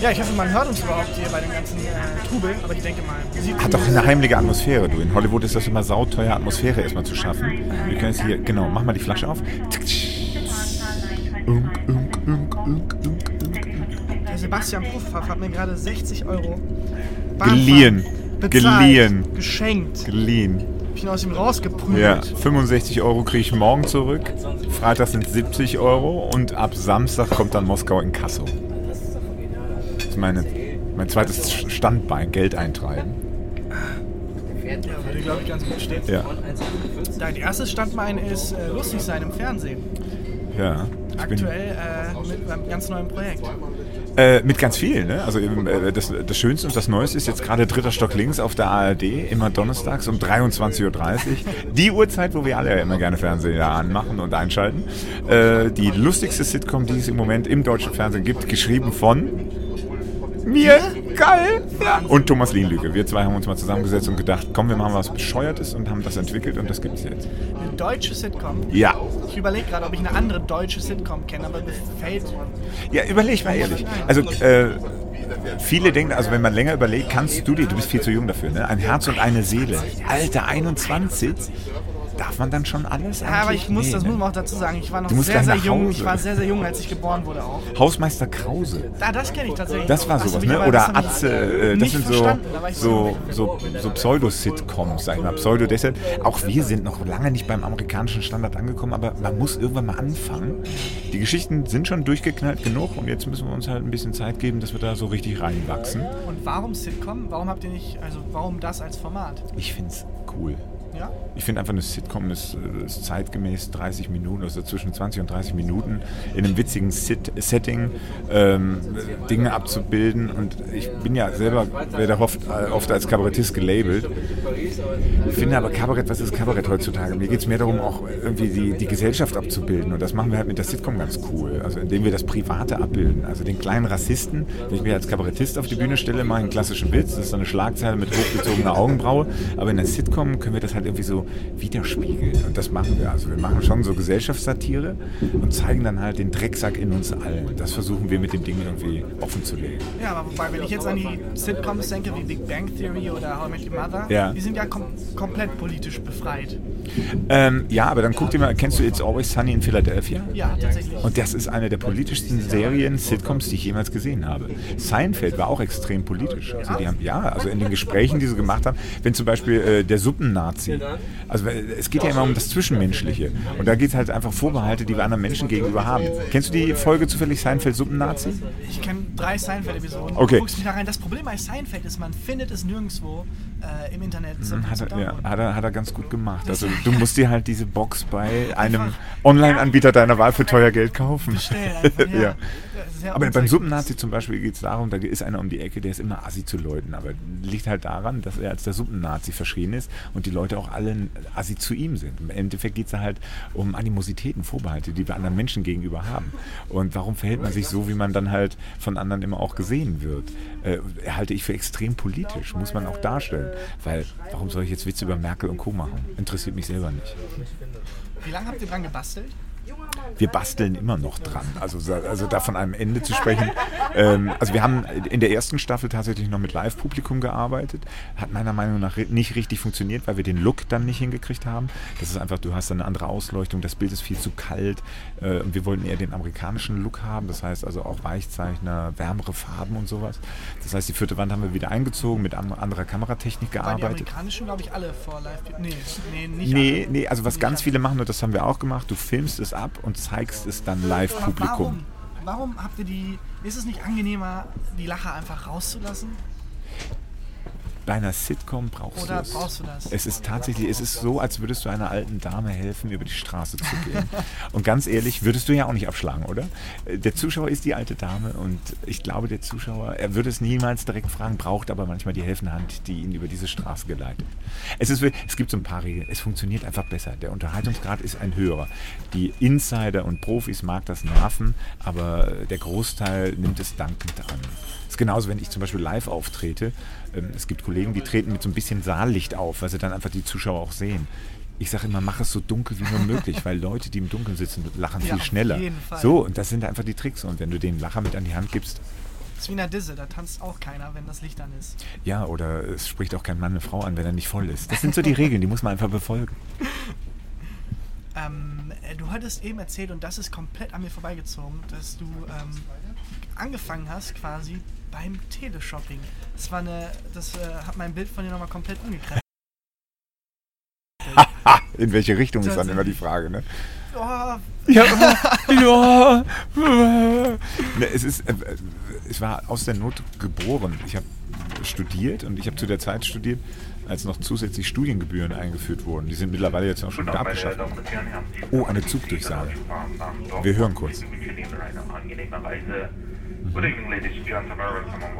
Speaker 1: Ja, ich hoffe, man hört uns überhaupt hier bei dem ganzen äh, Trubel, aber ich denke mal, sieht
Speaker 4: Hat doch eine heimliche Atmosphäre, du. In Hollywood ist das immer sauteuer, Atmosphäre erstmal zu schaffen. Wir können jetzt hier, genau, mach mal die Flasche auf. Unk, unk, unk, unk, unk, unk.
Speaker 1: Der Sebastian Puffpaff hat mir gerade 60 Euro
Speaker 4: Geliehen.
Speaker 1: bezahlt,
Speaker 4: Geliehen.
Speaker 1: geschenkt.
Speaker 4: Geliehen.
Speaker 1: Ich bin aus ihm rausgeprügelt.
Speaker 4: Ja, 65 Euro kriege ich morgen zurück. Freitag sind 70 Euro und ab Samstag kommt dann Moskau in Kasso. Meine, mein zweites Standbein, Geld eintreiben.
Speaker 1: Ja, würde, glaube ich, ganz gut stehen.
Speaker 4: Ja,
Speaker 1: Dein erstes Standbein ist äh, lustig sein im Fernsehen.
Speaker 4: ja.
Speaker 1: Aktuell äh, mit einem ganz neuen Projekt.
Speaker 4: Äh, mit ganz vielen, ne? Also eben, äh, das, das Schönste und das Neueste ist jetzt gerade dritter Stock links auf der ARD, immer donnerstags um 23.30 Uhr. Die Uhrzeit, wo wir alle ja immer gerne Fernseher anmachen und einschalten. Äh, die lustigste Sitcom, die es im Moment im deutschen Fernsehen gibt, geschrieben von mir. Geil! Ja. Und Thomas Lienlüge. Wir zwei haben uns mal zusammengesetzt und gedacht, komm, wir machen was Bescheuertes und haben das entwickelt und das gibt es jetzt.
Speaker 1: Eine deutsche Sitcom.
Speaker 4: Ja.
Speaker 1: Ich überlege gerade, ob ich eine andere deutsche Sitcom kenne, aber mir fällt.
Speaker 4: Ja, überleg mal ehrlich. Also, äh, viele denken, also wenn man länger überlegt, kannst du dir, du bist viel zu jung dafür, ne? Ein Herz und eine Seele. Alter, 21. Darf man dann schon alles?
Speaker 1: Ja, aber ich muss,
Speaker 4: Nee,
Speaker 1: das
Speaker 4: ne?
Speaker 1: muss man auch dazu sagen. Ich war noch sehr, sehr jung.
Speaker 4: Hause.
Speaker 1: Ich war sehr, sehr jung, als ich geboren wurde auch.
Speaker 4: Hausmeister Krause.
Speaker 1: Ah, das kenne ich tatsächlich.
Speaker 4: Das war sowas, ne? Oder Atze, äh, das sind so, so, so, so Pseudo-Sitcoms, sag ich mal. Pseudo deshalb. Auch wir sind noch lange nicht beim amerikanischen Standard angekommen, aber man muss irgendwann mal anfangen. Die Geschichten sind schon durchgeknallt genug und jetzt müssen wir uns halt ein bisschen Zeit geben, dass wir da so richtig reinwachsen.
Speaker 1: Und warum Sitcom? Warum habt ihr nicht, also warum das als Format?
Speaker 4: Ich find's cool.
Speaker 1: Ja?
Speaker 4: Ich finde einfach eine Sitcom ist, äh, ist zeitgemäß 30 Minuten, also zwischen 20 und 30 Minuten in einem witzigen Sit Setting ähm, Dinge abzubilden. Und ich bin ja selber, werde oft, äh, oft als Kabarettist gelabelt. Ich finde aber Kabarett, was ist Kabarett heutzutage? Mir geht es mehr darum, auch irgendwie die, die Gesellschaft abzubilden. Und das machen wir halt mit der Sitcom ganz cool. Also indem wir das Private abbilden. Also den kleinen Rassisten, wenn ich mich als Kabarettist auf die Bühne stelle, mache einen klassischen Witz. Das ist so eine Schlagzeile mit hochgezogener Augenbraue. Aber in der Sitcom können wir das halt irgendwie so widerspiegeln. Und das machen wir. Also wir machen schon so Gesellschaftssatire und zeigen dann halt den Drecksack in uns allen. Das versuchen wir mit dem Ding irgendwie offen zu legen.
Speaker 1: Ja, aber wobei, wenn ich jetzt an die Sitcoms denke, wie Big Bang Theory oder How I Met Your Mother,
Speaker 4: Ja.
Speaker 1: die sind ja kom komplett politisch befreit.
Speaker 4: Ähm, ja, aber dann guck dir mal, kennst du It's Always Sunny in Philadelphia?
Speaker 1: Ja, tatsächlich.
Speaker 4: Und das ist eine der politischsten Serien, Sitcoms, die ich jemals gesehen habe. Seinfeld war auch extrem politisch. Also die haben, ja, also in den Gesprächen, die sie gemacht haben, wenn zum Beispiel äh, der Suppennazi Nazi. Also es geht ja immer um das Zwischenmenschliche. Und da geht es halt einfach Vorbehalte, die wir anderen Menschen gegenüber haben. Kennst du die Folge zufällig Seinfeld Suppennazi?
Speaker 1: Ich kenne drei Seinfeld-Episoden.
Speaker 4: Okay.
Speaker 1: Du guckst mich da rein. Das Problem bei Seinfeld ist, man findet es nirgendwo äh, im Internet. zum-
Speaker 4: Hat er, ja, hat, er, hat er ganz gut gemacht. Also [LAUGHS] du musst dir halt diese Box bei einem Online-Anbieter deiner Wahl für teuer Geld kaufen.
Speaker 1: Einfach, ja. [LAUGHS]
Speaker 4: ja. Aber beim. Suppennazi zum Beispiel geht es darum, da ist einer um die Ecke, der ist immer assi zu Leuten. Aber liegt halt daran, dass er als der Suppennazi verschrien ist und die Leute auch alle assi zu ihm sind. Im Endeffekt geht es halt um Animositäten, Vorbehalte, die wir anderen Menschen gegenüber haben. Und warum verhält man sich so, wie man dann halt von anderen immer auch gesehen wird? Äh, halte ich für extrem politisch, muss man auch darstellen. Weil, warum soll ich jetzt Witze über Merkel und Co. machen? Interessiert mich selber nicht.
Speaker 1: Wie lange habt ihr dran gebastelt?
Speaker 4: Wir basteln immer noch dran. Also, also da von einem Ende zu sprechen. Ähm, also wir haben in der ersten Staffel tatsächlich noch mit Live-Publikum gearbeitet. Hat meiner Meinung nach nicht richtig funktioniert, weil wir den Look dann nicht hingekriegt haben. Das ist einfach, du hast dann eine andere Ausleuchtung, das Bild ist viel zu kalt. Äh, und wir wollten eher den amerikanischen Look haben. Das heißt also auch Weichzeichner, wärmere Farben und sowas. Das heißt, die vierte Wand haben wir wieder eingezogen, mit an- anderer Kameratechnik
Speaker 1: Weil die
Speaker 4: gearbeitet.
Speaker 1: amerikanischen, glaube ich, alle vor live. Nee, nee, nicht
Speaker 4: Nee,
Speaker 1: alle.
Speaker 4: nee, also was ganz viele machen, und das haben wir auch gemacht, du filmst es ab und zeigst es dann Live-Publikum.
Speaker 1: Warum? Warum habt ihr die. Ist es nicht angenehmer, die Lacher einfach rauszulassen?
Speaker 4: Bei einer Sitcom brauchst
Speaker 1: Oder
Speaker 4: du es.
Speaker 1: brauchst du das?
Speaker 4: Es ist tatsächlich, es ist so, als würdest du einer alten Dame helfen, über die Straße zu gehen. [LAUGHS] und ganz ehrlich, würdest du ja auch nicht abschlagen, oder? Der Zuschauer ist die alte Dame und ich glaube, der Zuschauer, er würde es niemals direkt fragen, braucht aber manchmal die helfende Hand, die ihn über diese Straße geleitet. Es, ist, es gibt so ein paar Regeln. Es funktioniert einfach besser. Der Unterhaltungsgrad ist ein höherer. Die Insider und Profis mag das nerven, aber der Großteil nimmt es dankend an. Das ist genauso, wenn ich zum Beispiel live auftrete. Ähm, Es gibt Kollegen, die treten mit so ein bisschen Saallicht auf, weil sie dann einfach die Zuschauer auch sehen. Ich sage immer, mach es so dunkel wie nur möglich, weil Leute, die im Dunkeln sitzen, lachen
Speaker 1: Ja,
Speaker 4: viel
Speaker 1: auf
Speaker 4: schneller.
Speaker 1: jeden Fall.
Speaker 4: So, und das sind einfach die Tricks. Und wenn du den Lacher mit an die Hand gibst,
Speaker 1: Das ist wie in der Disse, da tanzt auch keiner, wenn das Licht an ist.
Speaker 4: ja, oder es spricht auch kein Mann eine Frau an, wenn er nicht voll ist. Das sind so die Regeln, die muss man einfach befolgen. [LAUGHS]
Speaker 1: Ähm, äh, du hattest eben erzählt, und das ist komplett an mir vorbeigezogen, dass du ähm, angefangen hast quasi beim Teleshopping. Das war eine, das äh, hat mein Bild von dir nochmal komplett umgekrempelt. [LAUGHS]
Speaker 4: In welche Richtung ist dann immer die Frage, ne?
Speaker 1: Oh,
Speaker 4: Ja, [LAUGHS] ja. Ne, es ist, äh, es war aus der Not geboren. Ich habe studiert und ich habe zu der Zeit studiert, als noch zusätzlich Studiengebühren eingeführt wurden. Die sind mittlerweile jetzt auch schon wieder abgeschafft. Oh, eine Zugdurchsage. Wir hören kurz.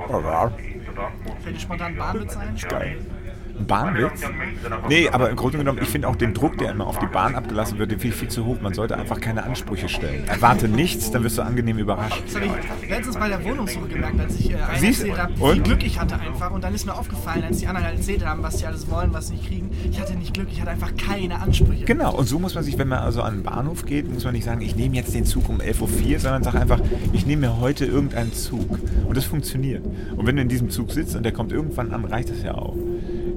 Speaker 4: Oh, ja.
Speaker 1: fällt dir spontan Bahnwitz ein?
Speaker 4: Geil. Ein Bahnwitz? Nee, aber im Grunde genommen, ich finde auch den Druck, der immer auf die Bahn abgelassen wird, den finde ich viel zu hoch. Man sollte einfach keine Ansprüche stellen. Erwarte nichts, dann wirst du angenehm überrascht.
Speaker 1: Das habe ich letztens bei der Wohnungssuche gemerkt, als ich äh, allen
Speaker 4: Siehst du?
Speaker 1: erzählt habe, wie Glück ich hatte einfach. Und dann ist mir aufgefallen, als die anderen halt erzählt haben, was sie alles wollen, was sie nicht kriegen. Ich hatte nicht Glück, ich hatte einfach keine Ansprüche.
Speaker 4: Genau, und so muss man sich, wenn man also an den Bahnhof geht, muss man nicht sagen, ich nehme jetzt den Zug um 11.04 Uhr, sondern sag einfach, ich nehme mir heute irgendeinen Zug. Und das funktioniert. Und wenn du in diesem Zug sitzt und der kommt irgendwann an, reicht das ja auch.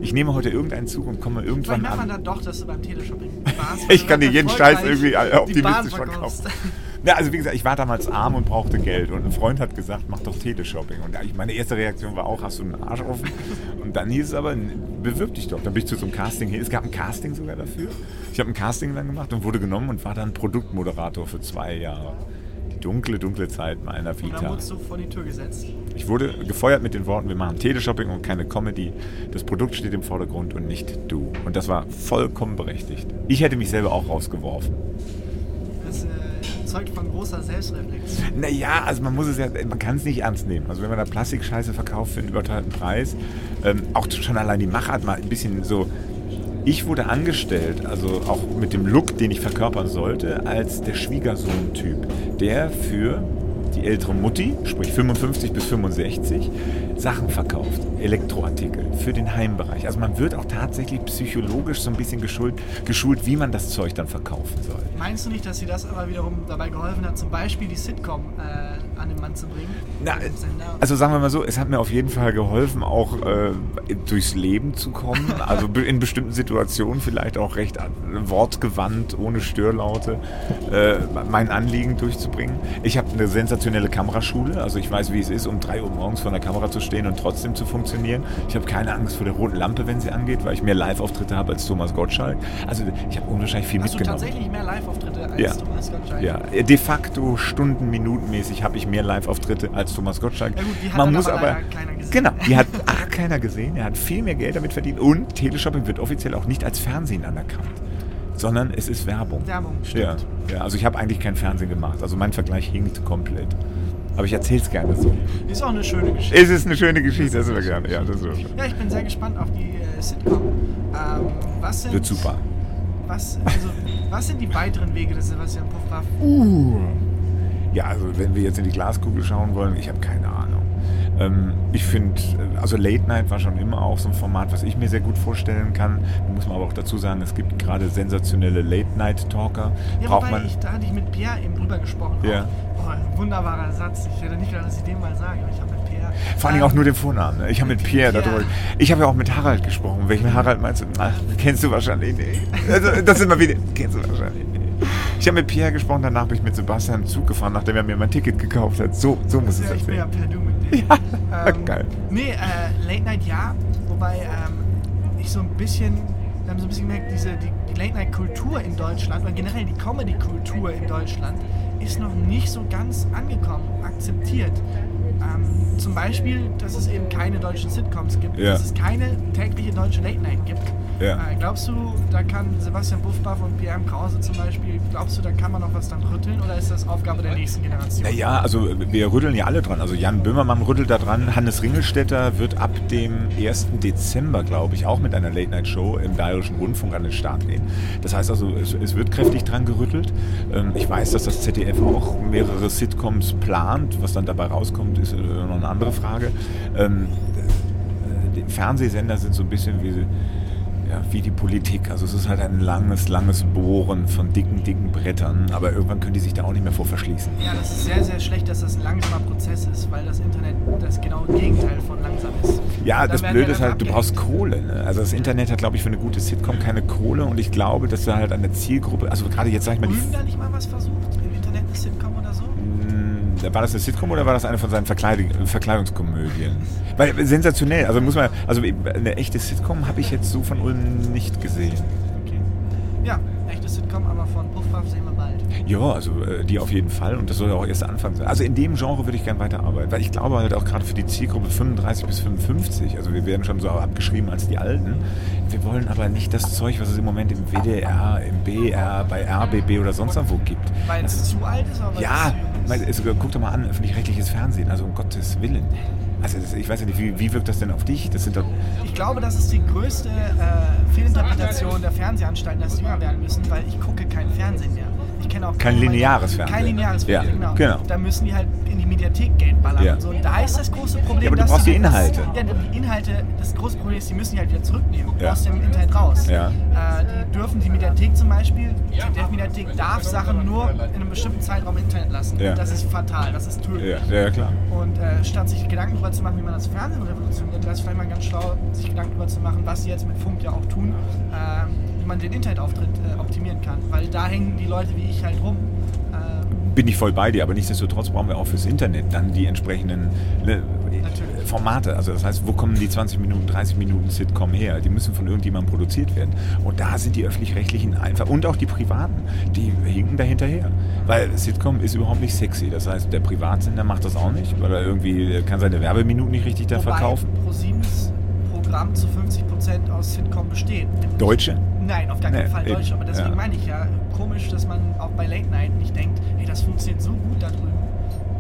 Speaker 4: Ich nehme heute irgendeinen Zug und komme
Speaker 1: Vielleicht
Speaker 4: irgendwann
Speaker 1: merkt man
Speaker 4: an.
Speaker 1: dann doch, dass du beim Teleshopping [LAUGHS] warst.
Speaker 4: Ich kann dir jeden Scheiß irgendwie
Speaker 1: die
Speaker 4: optimistisch verkaufen. Ja, also wie gesagt, ich war damals arm und brauchte Geld und ein Freund hat gesagt, mach doch Teleshopping. Und meine erste Reaktion war auch, hast du einen Arsch offen? [LAUGHS] Und dann hieß es aber, bewirb dich doch. Dann bin ich zu so einem Casting hin. Es gab ein Casting sogar dafür. Ich habe ein Casting dann gemacht und wurde genommen und war dann Produktmoderator für zwei Jahre. Dunkle, dunkle Zeit meiner
Speaker 1: Und dann
Speaker 4: Vita.
Speaker 1: wurdest du vor die Tür gesetzt.
Speaker 4: Ich wurde gefeuert mit den Worten, wir machen Teleshopping und keine Comedy. Das Produkt steht im Vordergrund und nicht du. Und das war vollkommen berechtigt. Ich hätte mich selber auch rausgeworfen.
Speaker 1: Das äh, zeugt von großer Selbstreflexion.
Speaker 4: Naja, also man muss es ja, man kann es nicht ernst nehmen. Also wenn man da Plastikscheiße verkauft für einen überteuerten Preis, ähm, auch schon allein die Machart mal ein bisschen so. Ich wurde angestellt, also auch mit dem Look, den ich verkörpern sollte, als der Schwiegersohn-Typ, der für die ältere Mutti, sprich 55 bis 65, Sachen verkauft, Elektroartikel für den Heimbereich. Also man wird auch tatsächlich psychologisch so ein bisschen geschult, geschult, wie man das Zeug dann verkaufen soll.
Speaker 1: Meinst du nicht, dass dir das aber wiederum dabei geholfen hat, zum Beispiel die Sitcom äh, an den Mann zu bringen?
Speaker 4: Na, also sagen wir mal so, es hat mir auf jeden Fall geholfen, auch äh, durchs Leben zu kommen. [LAUGHS] Also in bestimmten Situationen vielleicht auch recht an- wortgewandt, ohne Störlaute, äh, mein Anliegen durchzubringen. Ich habe eine sensationelle Kameraschule, also ich weiß, wie es ist, um 3 Uhr morgens vor der Kamera zu stehen und trotzdem zu funktionieren. Funktionieren. Ich habe keine Angst vor der roten Lampe, wenn sie angeht, weil ich mehr Live-Auftritte habe als Thomas Gottschalk. Also ich habe unwahrscheinlich viel
Speaker 1: Hast du
Speaker 4: mitgenommen.
Speaker 1: tatsächlich mehr Live-Auftritte als
Speaker 4: Ja.
Speaker 1: Thomas Gottschalk?
Speaker 4: Ja, de facto Stunden, Minutenmäßig habe ich mehr Live-Auftritte als Thomas Gottschalk.
Speaker 1: Ja gut, die hat
Speaker 4: Man muss
Speaker 1: aber
Speaker 4: aber,
Speaker 1: keiner gesehen.
Speaker 4: genau, die hat A, [LAUGHS] keiner gesehen. Er hat viel mehr Geld damit verdient und Teleshopping wird offiziell auch nicht als Fernsehen anerkannt, sondern es ist Werbung.
Speaker 1: Werbung,
Speaker 4: Ja,
Speaker 1: stimmt.
Speaker 4: ja, also ich habe eigentlich kein Fernsehen gemacht. Also mein Vergleich hinkt komplett. Aber ich erzähle es gerne so.
Speaker 1: Ist auch eine schöne Geschichte.
Speaker 4: Es ist eine schöne Geschichte, das ist gerne. Ja, das ist
Speaker 1: Ja, ich bin sehr gespannt auf die äh, Sitcom. Ähm, was sind,
Speaker 4: wird super.
Speaker 1: Was, also, was sind die weiteren Wege des Sebastian Puffpaff?
Speaker 4: Ja, also wenn wir jetzt in die Glaskugel schauen wollen, ich habe keine Ahnung. Ähm, ich finde, also Late Night war schon immer auch so ein Format, was ich mir sehr gut vorstellen kann. Da muss man aber auch dazu sagen, es gibt gerade sensationelle Late Night Talker.
Speaker 1: Ja,
Speaker 4: Braucht
Speaker 1: wobei
Speaker 4: man.
Speaker 1: ich, da hatte ich mit Pierre eben drüber gesprochen.
Speaker 4: Ja.
Speaker 1: Oh, wunderbarer Satz. Ich hätte nicht gedacht, dass ich den mal sage, aber ich habe mit Pierre.
Speaker 4: Vor allem
Speaker 1: Ähm,
Speaker 4: auch nur den Vornamen. Ne? Ich habe mit Pierre
Speaker 1: Pierre.
Speaker 4: darüber. Ich habe ja auch mit Harald gesprochen. Welchen Harald meinst du? Ach, kennst du wahrscheinlich nicht. Also, das ist immer wieder. Kennst du wahrscheinlich nicht. Ich habe mit Pierre gesprochen, danach bin ich mit Sebastian im Zug gefahren, nachdem er mir mein Ticket gekauft hat. So, so muss es
Speaker 1: Ja, ich bin ja per Du [LAUGHS]
Speaker 4: Ja, geil.
Speaker 1: Nee, äh, Late Night ja, wobei ähm, ich so ein bisschen, wir haben so ein bisschen gemerkt, diese, die, die Late Night Kultur in Deutschland oder generell die Comedy Kultur in Deutschland ist noch nicht so ganz angekommen, akzeptiert. Ähm, zum Beispiel, dass es eben keine deutschen Sitcoms gibt,
Speaker 4: Ja.
Speaker 1: dass es keine tägliche deutsche Late Night gibt.
Speaker 4: Ja.
Speaker 1: Äh, glaubst du, da kann Sebastian Buffbaff und Pierre M. Krause zum Beispiel, glaubst du, da kann man noch was dran rütteln oder ist das Aufgabe der nächsten Generation?
Speaker 4: Naja, also wir rütteln ja alle dran. Also Jan Böhmermann rüttelt da dran. Hannes Ringelstetter wird ab dem 1. Dezember, glaube ich, auch mit einer Late-Night-Show im Bayerischen Rundfunk an den Start gehen. Das heißt also, es, es wird kräftig dran gerüttelt. Ähm, ich weiß, dass das ZDF auch mehrere Sitcoms plant. Was dann dabei rauskommt, ist äh, noch eine andere Frage. Ähm, äh, Fernsehsender sind so ein bisschen wie ja, wie die Politik. Also es ist halt ein langes, langes Bohren von dicken, dicken Brettern. Aber irgendwann können die sich da auch nicht mehr vor verschließen.
Speaker 1: Ja, das ist sehr, sehr schlecht, dass das ein langsamer Prozess ist, weil das Internet das genaue Gegenteil von langsam ist.
Speaker 4: Ja,
Speaker 1: Da
Speaker 4: das Blöde ist halt, du
Speaker 1: abgehängt.
Speaker 4: brauchst Kohle. Ne? Also das Internet hat, glaube ich, für eine gute Sitcom keine Kohle und ich glaube, dass du halt eine Zielgruppe, also gerade jetzt sag ich mal,
Speaker 1: Ulm da nicht mal was versucht? Im Internet eine Sitcom oder so?
Speaker 4: War das eine Sitcom oder war das eine von seinen Verkleidung, Verkleidungskomödien? Weil sensationell, also muss man, also eine echte Sitcom habe ich jetzt so von Ulm nicht gesehen.
Speaker 1: Okay. Ja, echte Sitcom, aber von Puffpuff sehen wir bald.
Speaker 4: Ja, also äh, die auf jeden Fall und das soll ja auch erst der Anfang sein. Also in dem Genre würde ich gerne weiterarbeiten, weil ich glaube halt auch gerade für die Zielgruppe 35 bis 55, also wir werden schon so abgeschrieben als die Alten. Wir wollen aber nicht das Zeug, was es im Moment im WDR, im BR, bei RBB oder sonst wo gibt.
Speaker 1: Weil es zu alt ist, aber
Speaker 4: Ja,
Speaker 1: es zu jung ist.
Speaker 4: also, guck doch mal an, öffentlich-rechtliches Fernsehen, also um Gottes Willen. Also das, ich weiß ja nicht, wie, wie wirkt das denn auf dich? Das sind doch,
Speaker 1: Ich glaube, das ist die größte äh, Fehlinterpretation der Fernsehanstalten, dass sie jünger werden müssen, weil ich gucke kein Fernsehen mehr. Ich kenne auch
Speaker 4: Kein lineares Fernsehen.
Speaker 1: Kein lineares
Speaker 4: Ja,
Speaker 1: Fernsehen, genau.
Speaker 4: genau.
Speaker 1: Da müssen die halt in die Mediathek Geld ballern.
Speaker 4: Ja.
Speaker 1: Und so. Und da ist das große Problem,
Speaker 4: Ja, aber du
Speaker 1: dass
Speaker 4: brauchst die
Speaker 1: das-
Speaker 4: Inhalte.
Speaker 1: Ja, die Inhalte, das große Problem ist, die müssen die halt wieder zurücknehmen
Speaker 4: Ja.
Speaker 1: aus dem Internet raus.
Speaker 4: Ja.
Speaker 1: Äh, die dürfen die Mediathek zum Beispiel, die ZDF-Mediathek darf Sachen nur in einem bestimmten Zeitraum im Internet lassen.
Speaker 4: Ja.
Speaker 1: Und das ist fatal, das ist tödlich.
Speaker 4: ja, ja klar.
Speaker 1: Und äh, statt sich Gedanken darüber zu machen, wie man das Fernsehen revolutioniert, wäre es vielleicht mal ganz schlau, sich Gedanken darüber zu machen, was sie jetzt mit Funk ja auch tun, äh, wie man den Internetauftritt äh, optimieren kann. Weil da hängen die Leute wie ich halt rum. Äh,
Speaker 4: Bin ich voll bei dir, aber nichtsdestotrotz brauchen wir auch fürs Internet dann die entsprechenden ne. Formate. Also das heißt, wo kommen die 20 Minuten, 30 Minuten Sitcom her? Die müssen von irgendjemandem produziert werden. Und da sind die öffentlich-rechtlichen einfach und auch die privaten, die hinken da hinterher. Weil Sitcom ist überhaupt nicht sexy. Das heißt, der Privatsender macht das auch nicht, weil er irgendwie kann seine Werbeminuten nicht richtig da verkaufen.
Speaker 1: ProSiebens Programm zu 50% aus Sitcom besteht.
Speaker 4: Deutsche?
Speaker 1: Nein, auf gar keinen
Speaker 4: Nee,
Speaker 1: Fall. Deutsche. Aber deswegen
Speaker 4: Ja.
Speaker 1: meine ich ja, komisch, dass man auch bei Late Night nicht denkt, hey, das funktioniert so gut da drüben.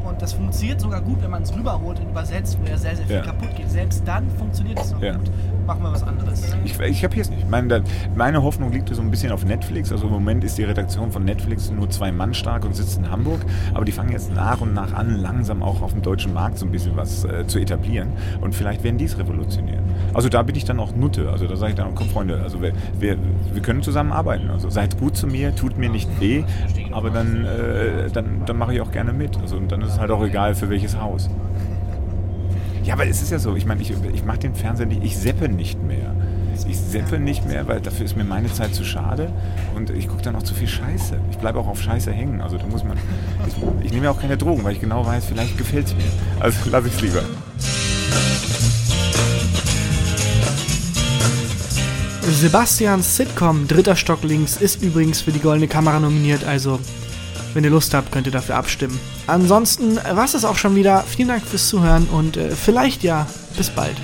Speaker 1: Und das funktioniert sogar gut, wenn man es rüberholt und übersetzt, wo ja sehr, sehr viel
Speaker 4: Ja.
Speaker 1: kaputt geht. Selbst dann funktioniert es noch
Speaker 4: Ja.
Speaker 1: gut. Machen wir was anderes.
Speaker 4: Ich, ich habe es nicht. Meine, meine Hoffnung liegt so ein bisschen auf Netflix. Also im Moment ist die Redaktion von Netflix nur zwei Mann stark und sitzt in Hamburg. Aber die fangen jetzt nach und nach an, langsam auch auf dem deutschen Markt so ein bisschen was äh, zu etablieren. Und vielleicht werden die es revolutionieren. Also da bin ich dann auch Nutte. Also da sage ich dann, komm Freunde, also wir, wir, wir können zusammen arbeiten. Also seid gut zu mir, tut mir nicht weh. Aber dann, äh, dann, dann mache ich auch gerne mit. Also und dann ist es halt auch egal, für welches Haus. Ja, aber es ist ja so, ich meine, ich, ich mache den Fernseher nicht, ich seppe nicht mehr. Ich seppe nicht mehr, weil dafür ist mir meine Zeit zu schade und ich gucke dann auch zu viel Scheiße. Ich bleibe auch auf Scheiße hängen. Also da muss man. Ich, ich nehme ja auch keine Drogen, weil ich genau weiß, vielleicht gefällt es mir. Also lasse ich es lieber.
Speaker 1: Sebastians Sitcom Dritter Stock links ist übrigens für die Goldene Kamera nominiert, also wenn ihr Lust habt, könnt ihr dafür abstimmen. Ansonsten war es auch schon wieder. Vielen Dank fürs Zuhören und äh, vielleicht ja bis bald.